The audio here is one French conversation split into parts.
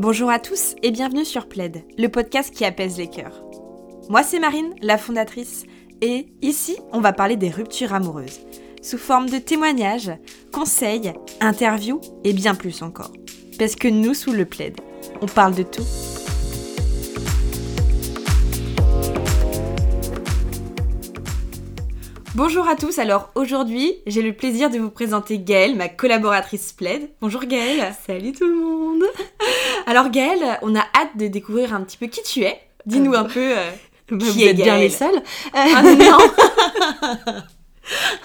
Bonjour à tous et bienvenue sur Plaid, le podcast qui apaise les cœurs. Moi c'est Marine, la fondatrice, et ici on va parler des ruptures amoureuses, sous forme de témoignages, conseils, interviews et bien plus encore. Parce que nous sous le Plaid, on parle de tout. Bonjour à tous, alors aujourd'hui j'ai le plaisir de vous présenter Gaëlle, ma collaboratrice Plaid. Bonjour Gaëlle Salut tout le monde Alors Gaëlle, on a hâte de découvrir un petit peu qui tu es. Dis-nous Euh, un peu euh, Bah, qui Vous est êtes bien les seuls. Ah non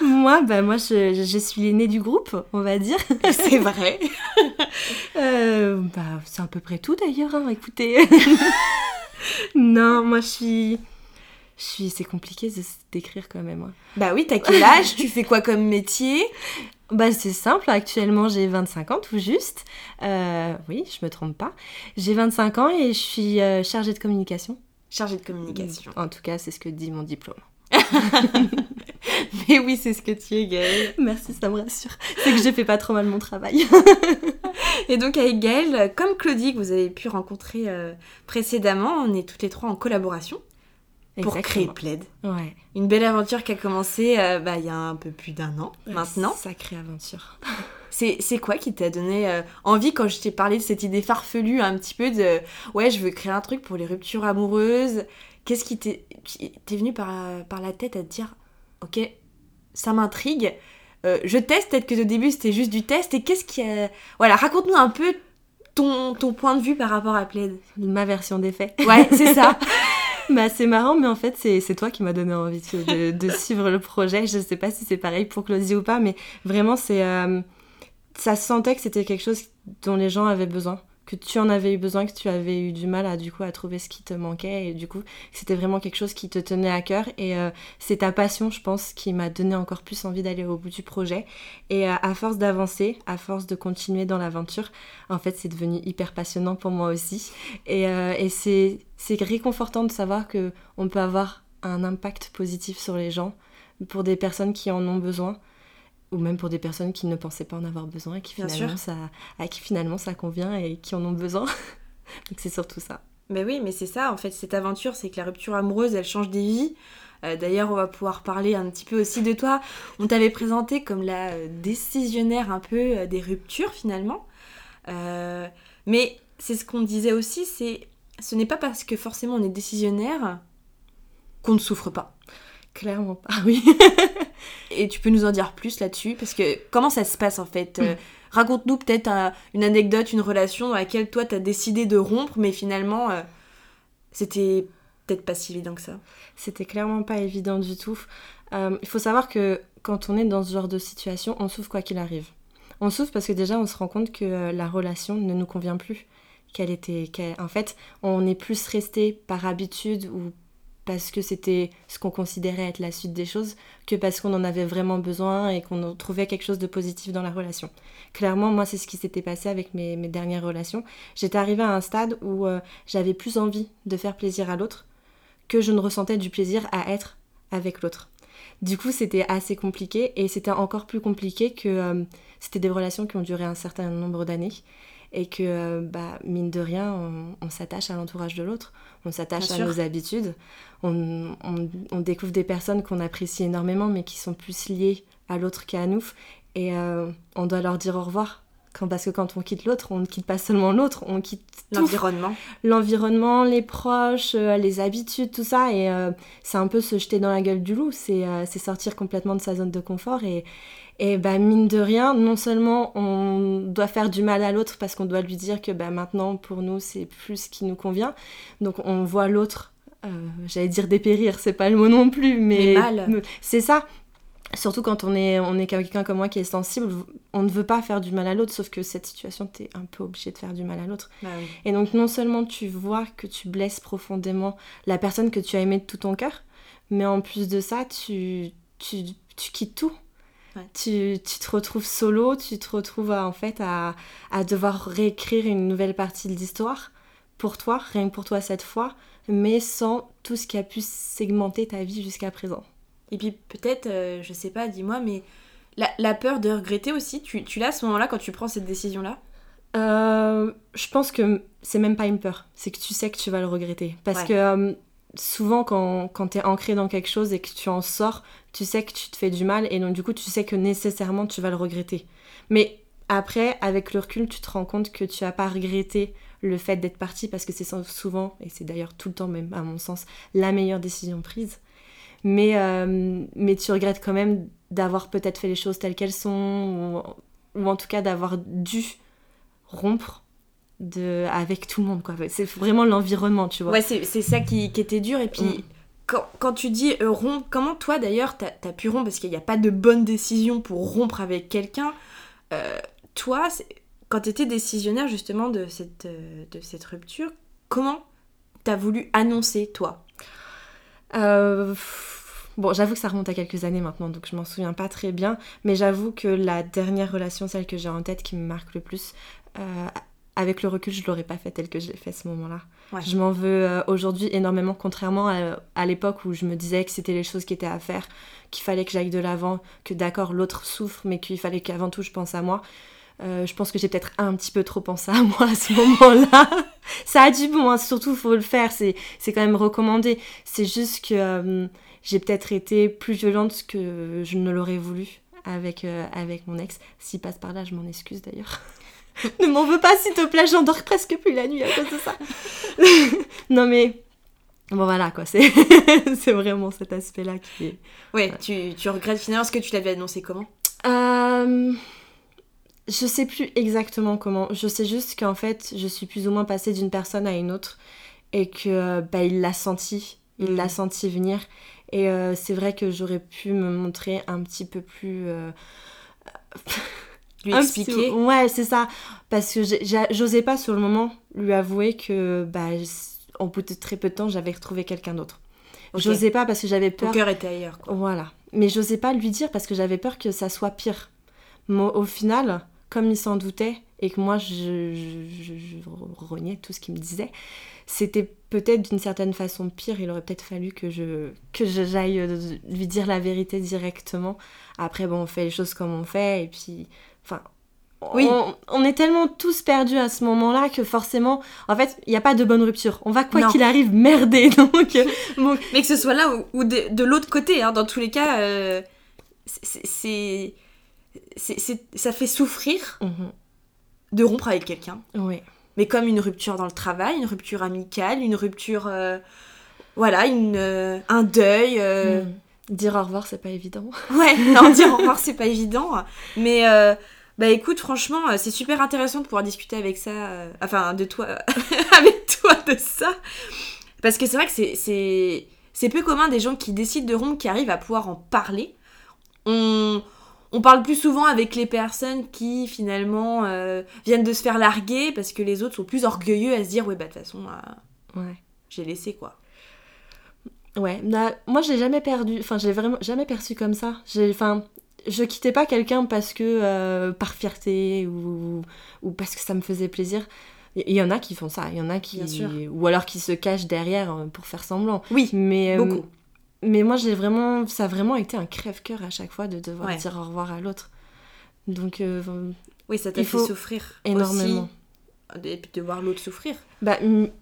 moi, bah, moi je, je suis l'aînée du groupe, on va dire. C'est vrai. Euh, bah, c'est à peu près tout d'ailleurs, hein, écoutez. non, moi je suis... Je suis... C'est compliqué de se décrire quand même. hein. Bah oui, t'as quel âge? Tu fais quoi comme métier? Bah, c'est simple, actuellement j'ai 25 ans tout juste. Euh, oui, je me trompe pas. J'ai 25 ans et je suis euh, chargée de communication. Chargée de communication. En tout cas, c'est ce que dit mon diplôme. Mais oui, c'est ce que tu es Gaëlle. Merci, ça me rassure. C'est que je fais pas trop mal mon travail. Et donc avec Gaëlle, comme Claudie que vous avez pu rencontrer euh, précédemment, on est toutes les trois en collaboration pour créer Plaid. Ouais. Une belle aventure qui a commencé euh, bah, il y a un peu plus d'un an maintenant. Sacrée aventure. C'est quoi qui t'a donné euh, envie quand je t'ai parlé de cette idée farfelue un petit peu de ouais je veux créer un truc pour les ruptures amoureuses Qu'est-ce qui t'est qui t'est venu par, par la tête à te dire ok ça m'intrigue Euh, je teste peut-être que au début c'était juste du test et qu'est-ce qui a voilà raconte-nous un peu ton, ton point de vue par rapport à Plaid. Ma version des faits. Ouais c'est ça. Bah, c'est marrant, mais en fait, c'est toi qui m'as donné envie de, de- suivre le projet. Je sais pas si c'est pareil pour Claudie ou pas, mais vraiment, c'est. euh, ça se sentait que c'était quelque chose dont les gens avaient besoin. Que tu en avais eu besoin, que tu avais eu du mal à, du coup, à trouver ce qui te manquait. Et du coup, c'était vraiment quelque chose qui te tenait à cœur. Et euh, c'est ta passion, je pense, qui m'a donné encore plus envie d'aller au bout du projet. Et euh, à force d'avancer, à force de continuer dans l'aventure, en fait, c'est devenu hyper passionnant pour moi aussi. Et, euh, et c'est c'est réconfortant de savoir que on peut avoir un impact positif sur les gens pour des personnes qui en ont besoin ou même pour des personnes qui ne pensaient pas en avoir besoin et qui finalement ça à qui finalement ça convient et qui en ont besoin. Donc c'est surtout ça. Mais oui, mais c'est ça, en fait, cette aventure, c'est que la rupture amoureuse, elle change des vies. Euh, D'ailleurs, on va pouvoir parler un petit peu aussi de toi. On t'avait présenté comme la euh, décisionnaire un peu euh, des ruptures, finalement. Mais c'est ce qu'on disait aussi, c'est ce n'est pas parce que forcément on est décisionnaire qu'on ne souffre pas. Clairement pas. Ah oui. Et tu peux nous en dire plus là-dessus? Parce que comment ça se passe en fait? Euh, Raconte-nous peut-être une anecdote, une relation dans laquelle toi t'as décidé de rompre, mais finalement euh, c'était peut-être pas si évident que ça. C'était clairement pas évident du tout. Euh, il faut savoir que quand on est dans ce genre de situation, on souffre quoi qu'il arrive. On souffre parce que déjà on se rend compte que la relation ne nous convient plus. Qu'elle était, qu'elle- en fait, on est plus resté par habitude ou parce que c'était ce qu'on considérait être la suite des choses que parce qu'on en avait vraiment besoin et qu'on trouvait quelque chose de positif dans la relation. Clairement, moi, c'est ce qui s'était passé avec mes, dernières relations. J'étais arrivée à un stade où euh, j'avais plus envie de faire plaisir à l'autre que je ne ressentais du plaisir à être avec l'autre. Du coup, c'était assez compliqué et c'était encore plus compliqué que euh, c'était des relations qui ont duré un certain nombre d'années et que, euh, bah, mine de rien, on, on s'attache à l'entourage de l'autre, on s'attache à sûr. nos habitudes, on, on- on découvre des personnes qu'on apprécie énormément mais qui sont plus liées à l'autre qu'à nous et euh, on doit leur dire au revoir. Quand, parce que quand on quitte l'autre, on ne quitte pas seulement l'autre, on quitte L'environnement. l'environnement, les proches, euh, les habitudes, tout ça. Et euh, c'est un peu se jeter dans la gueule du loup. C'est c'est sortir complètement de sa zone de confort. Et, et bah, mine de rien, non seulement on doit faire du mal à l'autre parce qu'on doit lui dire que bah, maintenant, pour nous, c'est plus ce qui nous convient. Donc on voit l'autre, euh, j'allais dire dépérir, c'est pas le mot non plus, mais, Mais mal. mais c'est ça. Surtout quand on est, on est quelqu'un comme moi qui est sensible, on ne veut pas faire du mal à l'autre, sauf que cette situation, t'es un peu obligé de faire du mal à l'autre. Bah oui. Et donc non seulement tu vois que tu blesses profondément la personne que tu as aimée de tout ton cœur, mais en plus de ça, tu, tu, tu quittes tout. Ouais. Tu, tu te retrouves solo, tu te retrouves à, en fait à, à devoir réécrire une nouvelle partie de l'histoire pour toi, rien que pour toi cette fois, mais sans tout ce qui a pu segmenter ta vie jusqu'à présent. Et puis peut-être, euh, je sais pas, dis-moi, mais la, la peur de regretter aussi, tu, tu l'as à ce moment-là quand tu prends cette décision-là? Euh, je pense que c'est même pas une peur, c'est que tu sais que tu vas le regretter. Parce Ouais. que euh, souvent, quand, quand tu es ancré dans quelque chose et que tu en sors, tu sais que tu te fais du mal et donc du coup, tu sais que nécessairement tu vas le regretter. Mais après, avec le recul, tu te rends compte que tu as pas regretté le fait d'être parti parce que c'est souvent, et c'est d'ailleurs tout le temps même à mon sens, la meilleure décision prise. Mais, euh, mais tu regrettes quand même d'avoir peut-être fait les choses telles qu'elles sont, ou, ou en tout cas d'avoir dû rompre de, avec tout le monde. quoi. C'est vraiment l'environnement, tu vois. Ouais, c'est ça qui, qui était dur. Et puis, Mm. quand, quand tu dis euh, rompre, comment toi d'ailleurs, t'as as pu rompre? Parce qu'il n'y a pas de bonne décision pour rompre avec quelqu'un. Euh, toi, quand tu étais décisionnaire justement de cette, euh, de cette rupture, comment t'as voulu annoncer, toi? Euh, bon, j'avoue que ça remonte à quelques années maintenant, donc je m'en souviens pas très bien. Mais j'avoue que la dernière relation, celle que j'ai en tête, qui me marque le plus, euh, avec le recul, je l'aurais pas fait telle que je l'ai fait ce moment-là. Ouais. Je m'en veux euh, aujourd'hui énormément, contrairement à, à l'époque où je me disais que c'était les choses qui étaient à faire, qu'il fallait que j'aille de l'avant, que d'accord, l'autre souffre, mais qu'il fallait qu'avant tout je pense à moi. Euh, je pense que j'ai peut-être un petit peu trop pensé à moi à ce moment-là. Ça a du bon, hein, surtout faut le faire, c'est c'est quand même recommandé. C'est juste que euh, j'ai peut-être été plus violente que je ne l'aurais voulu avec, euh, avec mon ex. S'il passe par là, je m'en excuse d'ailleurs. Ne m'en veux pas, s'il te plaît, j'endors presque plus la nuit à cause de ça. non mais... Bon voilà quoi, c'est vraiment cet aspect-là qui est... Ouais, tu, tu regrettes finalement ce que tu l'avais annoncé comment? Euh, je sais plus exactement comment. Je sais juste qu'en fait, je suis plus ou moins passée d'une personne à une autre et que bah, il l'a senti, il l'a senti venir. Et euh, c'est vrai que j'aurais pu me montrer un petit peu plus. euh, Lui expliquer Ouais, c'est ça. Parce que j'osais pas sur le moment lui avouer que, bah, en bout de très peu de temps, j'avais retrouvé quelqu'un d'autre. J'osais pas parce que j'avais Ton peur. cœur était ailleurs, quoi. Voilà. Mais j'osais pas lui dire parce que j'avais peur que ça soit pire. Au final, comme il s'en doutait et que moi je, je, je- je reniais tout ce qu'il me disait, c'était peut-être d'une certaine façon pire. Il aurait peut-être fallu que je que j'aille euh, lui dire la vérité directement. Après, bon, on fait les choses comme on fait et puis, enfin. Oui. On, on est tellement tous perdus à ce moment-là que forcément, en fait, il n'y a pas de bonne rupture. On va quoi qu'il arrive merder. Donc, euh, bon, Mais que ce soit là ou, ou de, de l'autre côté, hein, dans tous les cas, euh, c'est- Ça fait souffrir mhm, de rompre avec quelqu'un. ouais. Mais comme une rupture dans le travail, une rupture amicale, une rupture. euh, voilà, une, euh, un deuil. Mm. Dire au revoir, c'est pas évident. Ouais, non, dire au revoir, c'est pas évident. Mais euh, bah écoute, franchement, euh, c'est super intéressant de pouvoir discuter avec ça, euh, enfin de toi, avec toi de ça. Parce que c'est vrai que c'est- c'est c'est peu commun des gens qui décident de rompre, qui arrivent à pouvoir en parler. On, on parle plus souvent avec les personnes qui finalement euh, viennent de se faire larguer parce que les autres sont plus orgueilleux à se dire ouais bah de toute façon Ouais. j'ai laissé quoi. Ouais, bah, moi je l'ai jamais perdu, enfin je l'ai vraiment jamais perçu comme ça. J'ai, enfin, je quittais pas quelqu'un parce que euh, par fierté ou, ou parce que ça me faisait plaisir. Il y en a qui font ça, il y en a qui Bien sûr. ou alors qui se cachent derrière euh, pour faire semblant. Oui, Mais euh, beaucoup. mais moi j'ai vraiment, ça a vraiment été un crève-cœur à chaque fois de devoir Ouais. dire au revoir à l'autre. Donc euh, Oui, ça t'a fait souffrir énormément. aussi. Et puis de voir l'autre souffrir. Bah,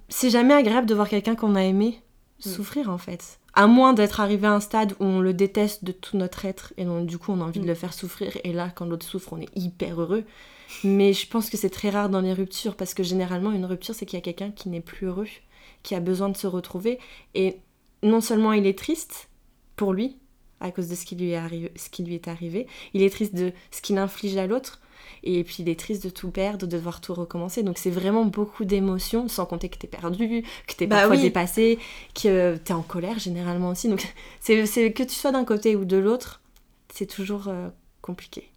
c'est jamais agréable de voir quelqu'un qu'on a aimé. Souffrir en fait. À moins d'être arrivé à un stade où on le déteste de tout notre être et donc du coup on a envie de Mm. le faire souffrir et là quand l'autre souffre on est hyper heureux. Mais je pense que c'est très rare dans les ruptures parce que généralement une rupture c'est qu'il y a quelqu'un qui n'est plus heureux, qui a besoin de se retrouver et non seulement il est triste pour lui à cause de ce qui lui est, arrivé, ce qui lui est arrivé, il est triste de ce qu'il inflige à l'autre et puis il est triste de tout perdre, de devoir tout recommencer. Donc c'est vraiment beaucoup d'émotions, sans compter que t'es perdu, que t'es Bah parfois oui. dépassé, que t'es en colère généralement aussi. Donc c'est que tu sois d'un côté ou de l'autre, c'est toujours euh, compliqué.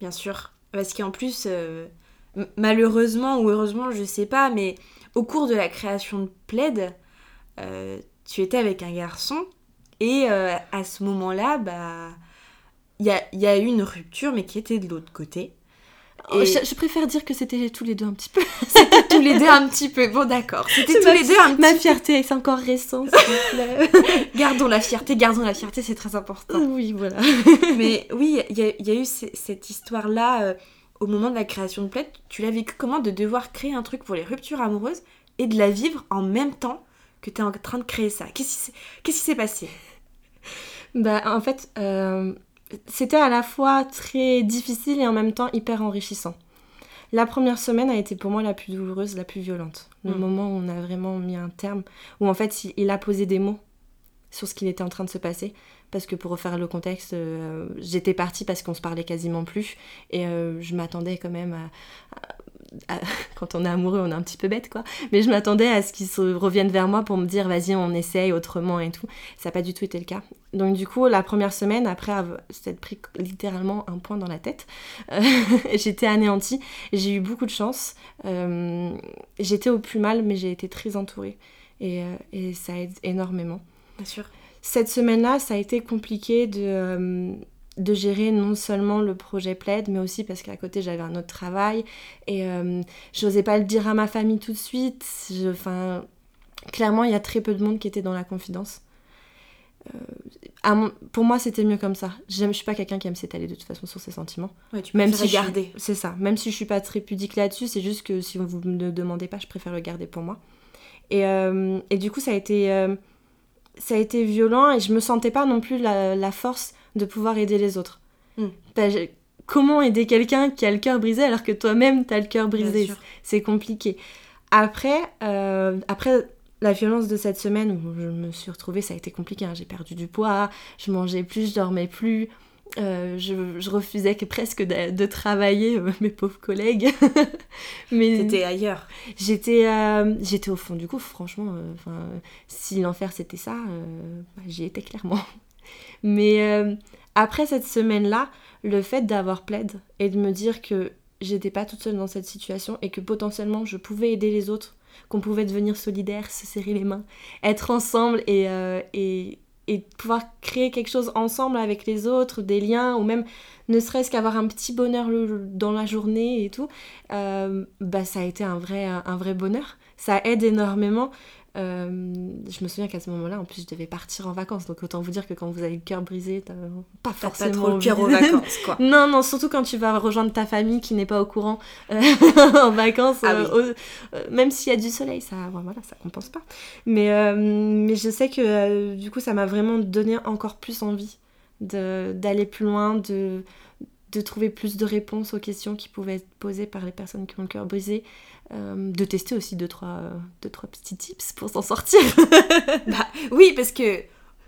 Bien sûr. Parce qu'en plus, euh, malheureusement ou heureusement, je sais pas, mais au cours de la création de Plaid, euh, tu étais avec un garçon et euh, à ce moment-là, bah, il y a, il y a eu une rupture, mais qui était de l'autre côté. Oh, Et- je, je préfère dire que c'était tous les deux un petit peu. tous les deux un petit peu. Bon, d'accord. C'était tous ma- les deux un Ma petit fierté, c'est encore récent, s'il vous plaît. Gardons la fierté, gardons la fierté, c'est très important. oui, voilà. Mais oui, il y, a- il y a eu ce- cette histoire-là euh, au moment de la création de Plaid, tu l'as vécu comment de devoir créer un truc pour les ruptures amoureuses et de la vivre en même temps que tu es en train de créer ça? Qu'est-ce qui s'est passé? Bah, en fait, euh, c'était à la fois très difficile et en même temps hyper enrichissant. La première semaine a été pour moi la plus douloureuse, la plus violente. Le Mm. moment où on a vraiment mis un terme, où en fait il- a posé des mots sur ce qui était en train de se passer. Parce que pour refaire le contexte, euh, j'étais partie parce qu'on se parlait quasiment plus. Et euh, je m'attendais quand même à- Quand on est amoureux, on est un petit peu bête, quoi. Mais je m'attendais à ce qu'ils se reviennent vers moi pour me dire, vas-y, on essaye autrement et tout. Ça n'a pas du tout été le cas. Donc du coup, la première semaine, après s'être pris littéralement un point dans la tête, euh, j'étais anéantie. J'ai eu beaucoup de chance. Euh, j'étais au plus mal, mais j'ai été très entourée. Et, euh, et ça aide énormément. Bien sûr. Cette semaine-là, ça a été compliqué de, de gérer non seulement le projet Plaid, mais aussi parce qu'à côté j'avais un autre travail et euh, j'osais pas le dire à ma famille tout de suite. Enfin, clairement, il y a très peu de monde qui était dans la confidence. Euh, à mon- pour moi, c'était mieux comme ça. Je suis pas quelqu'un qui aime s'étaler de toute façon sur ses sentiments. Ouais, tu Même si garder. C'est ça. Même si je suis pas très pudique là-dessus, c'est juste que si vous me le demandez pas, je préfère le garder pour moi. Et, euh, et du coup, ça a été, euh, ça a été violent et je me sentais pas non plus la, la force de pouvoir aider les autres. Mm. Ben, je- comment aider quelqu'un qui a le cœur brisé alors que toi-même t'as le cœur brisé. C'est compliqué. Après, euh, après la violence de cette semaine où je me suis retrouvée, ça a été compliqué. hein. J'ai perdu du poids, je mangeais plus, je dormais plus. Euh, je, je refusais que presque de, de travailler, euh, mes pauvres collègues. Mais T'étais ailleurs. j'étais, euh, j'étais au fond du coup, franchement. si l'enfer c'était ça, bah, j'y étais clairement. Mais euh, après cette semaine-là, le fait d'avoir plaid et de me dire que j'étais pas toute seule dans cette situation et que potentiellement je pouvais aider les autres, qu'on pouvait devenir solidaires, se serrer les mains, être ensemble et, euh, et, et pouvoir créer quelque chose ensemble avec les autres, des liens, ou même ne serait-ce qu'avoir un petit bonheur dans la journée et tout, euh, bah, ça a été un vrai, un vrai bonheur. Ça aide énormément. Euh, je me souviens qu'à ce moment-là, en plus, je devais partir en vacances. Donc autant vous dire que quand vous avez le cœur brisé, t'as pas forcément pas trop le cœur aux vacances, quoi. non, non, surtout quand tu vas rejoindre ta famille qui n'est pas au courant euh, en vacances, Ah euh, au- même s'il y a du soleil, ça, voilà, ça compense pas. Mais, mais je sais que du coup, ça m'a vraiment donné encore plus envie d'aller plus loin, de, de trouver plus de réponses aux questions qui pouvaient être posées par les personnes qui ont le cœur brisé, euh, de tester aussi deux trois, euh, deux, trois petits tips pour s'en sortir. Bah, oui, parce que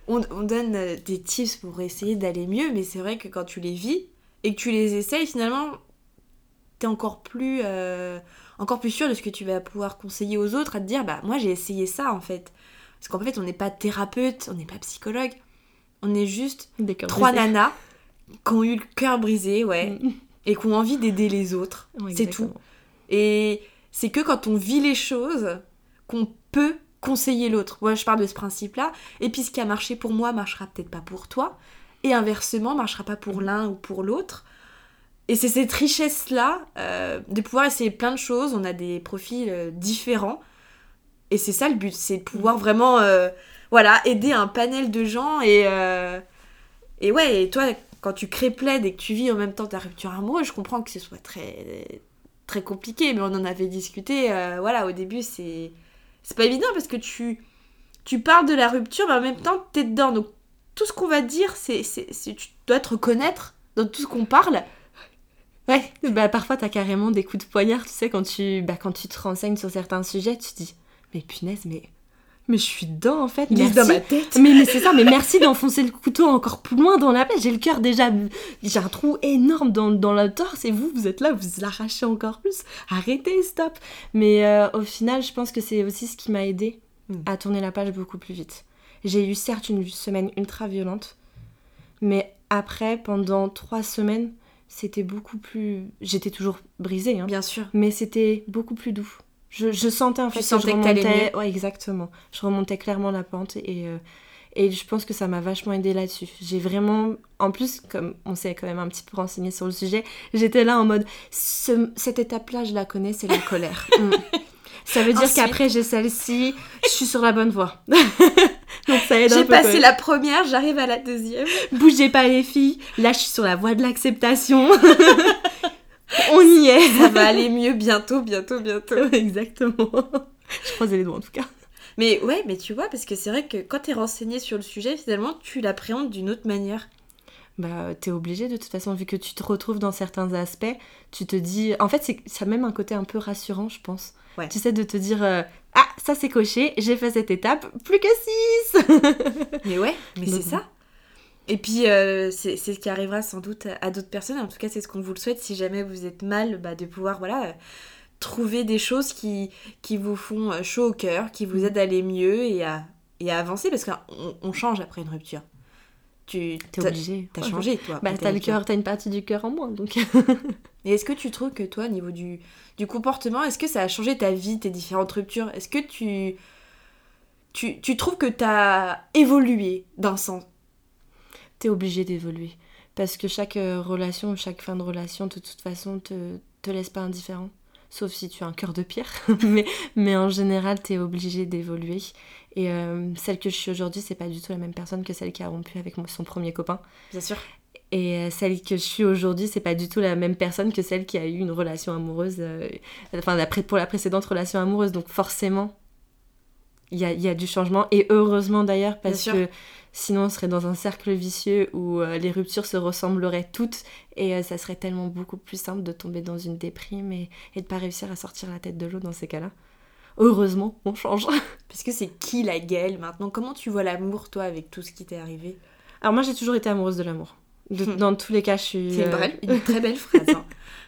on, on donne euh, des tips pour essayer d'aller mieux, mais c'est vrai que quand tu les vis et que tu les essayes, finalement, t'es encore plus, euh, encore plus sûr de ce que tu vas pouvoir conseiller aux autres, à te dire, bah moi j'ai essayé ça en fait. Parce qu'en fait, on n'est pas thérapeute, on n'est pas psychologue, on est juste trois nanas qui ont eu le cœur brisé, ouais, Mm. et qui ont envie d'aider les autres. Ouais, c'est tout. Et c'est que quand on vit les choses qu'on peut conseiller l'autre. Moi, je parle de ce principe-là. Et puis, ce qui a marché pour moi marchera peut-être pas pour toi. Et inversement, marchera pas pour l'un ou pour l'autre. Et c'est cette richesse-là euh, de pouvoir essayer plein de choses. On a des profils euh, différents. Et c'est ça le but, c'est de pouvoir vraiment euh, voilà, aider un panel de gens. Et, et ouais, et toi, quand tu crées Plaid et que tu vis en même temps ta rupture amoureuse, je comprends que ce soit très très compliqué, mais on en avait discuté. euh, voilà, au début, c'est c'est pas évident parce que tu tu parles de la rupture, mais en même temps, t'es dedans. Donc tout ce qu'on va dire, c'est- tu dois te reconnaître dans tout ce qu'on parle. Ouais, Bah, parfois, t'as carrément des coups de poignard, tu sais, quand tu, bah, quand tu te renseignes sur certains sujets, tu te dis, mais punaise, mais, mais je suis dedans, en fait, il merci. dans ma tête. Mais, mais c'est ça, mais merci d'enfoncer le couteau encore plus loin dans la plaie. J'ai le cœur déjà. J'ai un trou énorme dans, dans le torse et vous, vous êtes là, vous l'arrachez encore plus. Arrêtez, stop. Mais euh, au final, je pense que c'est aussi ce qui m'a aidé Mm. à tourner la page beaucoup plus vite. J'ai eu certes une semaine ultra violente, mais après, pendant trois semaines, c'était beaucoup plus. J'étais toujours brisée, hein, Bien sûr. mais c'était beaucoup plus doux. Je, je sentais en Tu fait sentais je que t'allais remontais. Ouais, exactement. Je remontais clairement la pente et, euh, et je pense que ça m'a vachement aidé là-dessus. J'ai vraiment. En plus, comme on s'est quand même un petit peu renseigné sur le sujet, j'étais là en mode ce- cette étape-là, je la connais, c'est la colère. Mm. Ça veut dire Ensuite- qu'après j'ai celle-ci, je suis sur la bonne voie. Donc ça aide un J'ai passé la première, j'arrive à la deuxième. Bougez pas les filles, là je suis sur la voie de l'acceptation. On y est Ça va aller mieux bientôt, bientôt, bientôt. Exactement. Je croisais les doigts en tout cas. Mais ouais, mais tu vois, parce que c'est vrai que quand t'es renseigné sur le sujet, finalement, tu l'appréhendes d'une autre manière. Bah, t'es obligé de toute façon, vu que tu te retrouves dans certains aspects, tu te dis. En fait, c'est ça a même un côté un peu rassurant, je pense. Ouais. Tu sais, de te dire euh, Ah, ça c'est coché, j'ai fait cette étape, plus que 6 Mais ouais, mais c'est ça. Et puis, euh, c'est ce qui arrivera sans doute à d'autres personnes. En tout cas, c'est ce qu'on vous le souhaite. Si jamais vous êtes mal, bah, de pouvoir, voilà, euh, trouver des choses qui, qui vous font euh, chaud au cœur, qui vous Mm. aident à aller mieux et à, et à avancer. Parce qu'on on change après une rupture. Tu T'es obligé. T'as changé, toi. Bah, t'as le cœur, t'as une partie du cœur en moins, donc. Et est-ce que tu trouves que toi, au niveau du, du comportement, est-ce que ça a changé ta vie, tes différentes ruptures? Est-ce que tu, tu, tu trouves que t'as évolué d'un sens t'es obligé d'évoluer. Parce que chaque euh, relation, chaque fin de relation, de toute façon, te, te laisse pas indifférent. Sauf si tu as un cœur de pierre. mais, mais en général, t'es obligé d'évoluer. Et euh, celle que je suis aujourd'hui, c'est pas du tout la même personne que celle qui a rompu avec son premier copain. Bien sûr. Et euh, celle que je suis aujourd'hui, c'est pas du tout la même personne que celle qui a eu une relation amoureuse, euh, enfin la pour la précédente relation amoureuse. Donc forcément, il y a, y a du changement. Et heureusement d'ailleurs, parce que sinon on serait dans un cercle vicieux où euh, les ruptures se ressembleraient toutes et euh, ça serait tellement beaucoup plus simple de tomber dans une déprime et, et de pas réussir à sortir la tête de l'eau dans ces cas-là. Heureusement, on change. Parce que c'est qui la Gaëlle maintenant? Comment tu vois l'amour, toi, avec tout ce qui t'est arrivé? Alors moi j'ai toujours été amoureuse de l'amour. De- Hmm. Dans tous les cas, je suis. C'est une, euh, une très belle phrase. hein.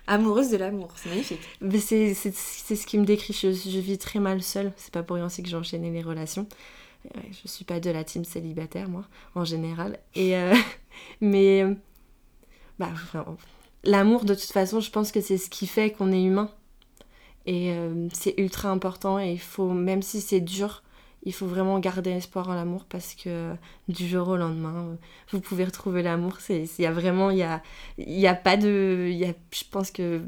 Amoureuse de l'amour, c'est magnifique. Mais c'est ce qui me décrit. Je, je vis très mal seule. C'est pas pour rien aussi que j'ai enchaîné les relations. Euh, Je suis pas de la team célibataire, moi, en général. Et euh, mais euh, bah, l'amour, de toute façon, je pense que c'est ce qui fait qu'on est humain. Et euh, c'est ultra important. Et il faut, même si c'est dur, il faut vraiment garder espoir en l'amour parce que du jour au lendemain, vous pouvez retrouver l'amour. Il y a vraiment, il y a, y a pas de, y a, je pense que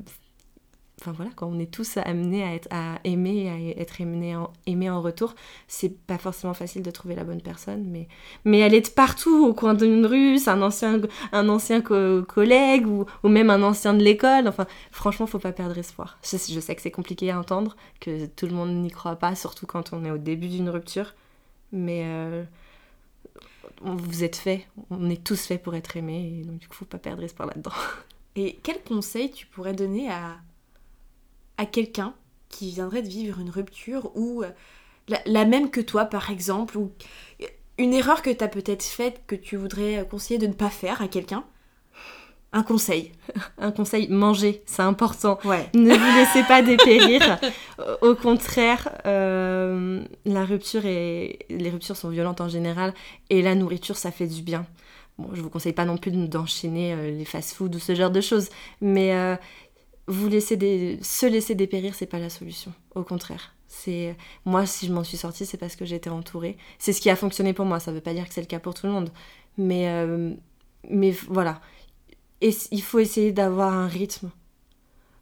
enfin voilà, quand on est tous amenés à, être, à aimer, à être aimés en, aimés en retour, c'est pas forcément facile de trouver la bonne personne, mais, mais elle est de partout, au coin d'une rue, c'est un ancien, un ancien co- collègue ou, ou même un ancien de l'école. Enfin, franchement, faut pas perdre espoir. Je, sais que c'est compliqué à entendre, que tout le monde n'y croit pas, surtout quand on est au début d'une rupture, mais euh, vous êtes fait, on est tous faits pour être aimés, et donc du coup, faut pas perdre espoir là-dedans. Et quel conseil tu pourrais donner à, à quelqu'un qui viendrait de vivre une rupture ou euh, la, la même que toi, par exemple, ou une erreur que tu as peut-être faite que tu voudrais conseiller de ne pas faire à quelqu'un? Un conseil. Un conseil, manger, c'est important. Ouais. Ne vous laissez pas dépérir. Au contraire, euh, la rupture est... les ruptures sont violentes en général et la nourriture, ça fait du bien. Bon, je vous conseille pas non plus d'enchaîner euh, les fast-foods ou ce genre de choses, mais euh, vous laisser des... se laisser dépérir, c'est pas la solution. Au contraire. C'est moi si je m'en suis sortie, c'est parce que j'étais entourée. C'est ce qui a fonctionné pour moi. Ça veut pas dire que c'est le cas pour tout le monde, mais euh, mais voilà. Et il faut essayer d'avoir un rythme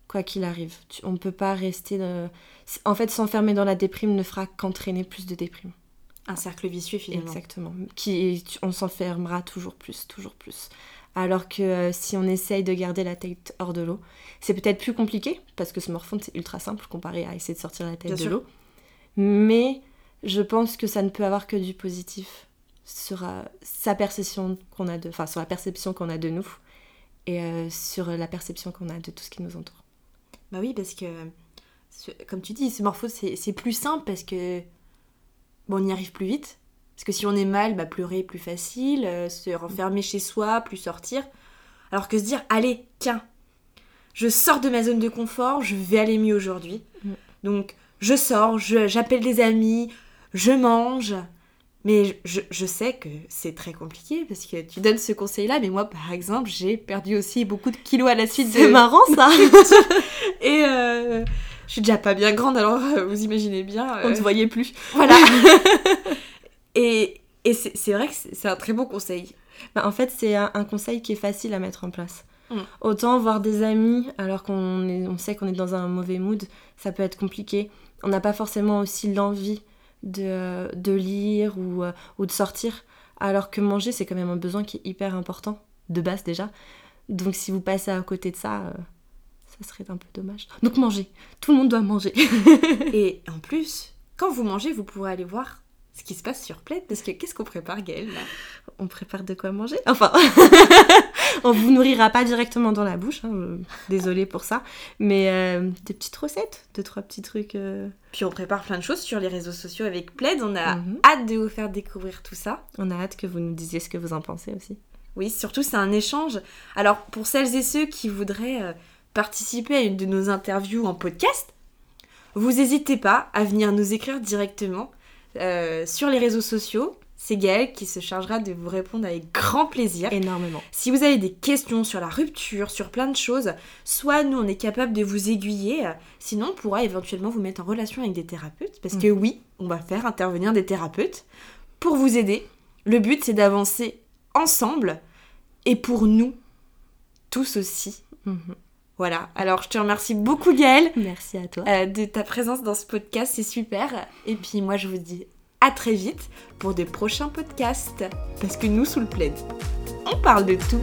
quoi qu'il arrive. On ne peut pas rester... dans- En fait, s'enfermer dans la déprime ne fera qu'entraîner plus de déprime. Un cercle vicieux finalement. Exactement. Qui, on s'enfermera toujours plus, toujours plus. Alors que euh, si on essaye de garder la tête hors de l'eau, c'est peut-être plus compliqué, parce que se morfondre, c'est ultra simple comparé à essayer de sortir la tête Bien de l'eau. Mais je pense que ça ne peut avoir que du positif sur euh, sa perception qu'on a de... Enfin, sur la perception qu'on a de nous et euh, sur la perception qu'on a de tout ce qui nous entoure. Bah oui, parce que, comme tu dis, ce morpho, c'est c'est plus simple parce que, bon, on y arrive plus vite. Parce que si on est mal, bah, pleurer est plus facile, euh, se renfermer chez soi, plus sortir. Alors que se dire, allez, tiens, je sors de ma zone de confort, je vais aller mieux aujourd'hui. Mm. Donc, je sors, j'appelle des amis, je mange. Mais je, je sais que c'est très compliqué parce que tu donnes ce conseil-là, mais moi, par exemple, j'ai perdu aussi beaucoup de kilos à la suite de, C'est marrant ça et euh, je suis déjà pas bien grande, alors euh, vous imaginez bien. On ne se voyait plus. Voilà. et et c'est vrai que c'est un très bon conseil. Bah, en fait, c'est un, un conseil qui est facile à mettre en place. Mm. Autant voir des amis alors qu'on on sait qu'on est dans un mauvais mood, ça peut être compliqué. On n'a pas forcément aussi l'envie de, de lire ou, euh, ou de sortir. Alors que manger, c'est quand même un besoin qui est hyper important, de base déjà. Donc si vous passez à côté de ça, euh, ça serait un peu dommage. Donc manger, tout le monde doit manger. Et en plus, quand vous mangez, vous pourrez aller voir ce qui se passe sur Plaid, parce que qu'est-ce qu'on prépare, Gaëlle On prépare de quoi manger? Enfin, on vous nourrira pas directement dans la bouche, hein, euh, désolée pour ça, mais euh, des petites recettes, deux, trois petits trucs. euh, Puis on prépare plein de choses sur les réseaux sociaux avec Plaid, on a Mhm. hâte de vous faire découvrir tout ça. On a hâte que vous nous disiez ce que vous en pensez aussi. Oui, surtout c'est un échange. Alors pour celles et ceux qui voudraient euh, participer à une de nos interviews en podcast, vous n'hésitez pas à venir nous écrire directement euh, sur les réseaux sociaux. C'est Gaëlle qui se chargera de vous répondre avec grand plaisir. Énormément. Si vous avez des questions sur la rupture, sur plein de choses, soit nous on est capable de vous aiguiller, euh, sinon on pourra éventuellement vous mettre en relation avec des thérapeutes, parce que oui, on va faire intervenir des thérapeutes pour vous aider. Le but c'est d'avancer ensemble et pour nous tous aussi. Mhm. Voilà, alors je te remercie beaucoup Gaëlle Merci à toi. euh, de ta présence dans ce podcast, c'est super. Et puis moi je vous dis à très vite pour des prochains podcasts, parce que nous sous le plaid, on parle de tout.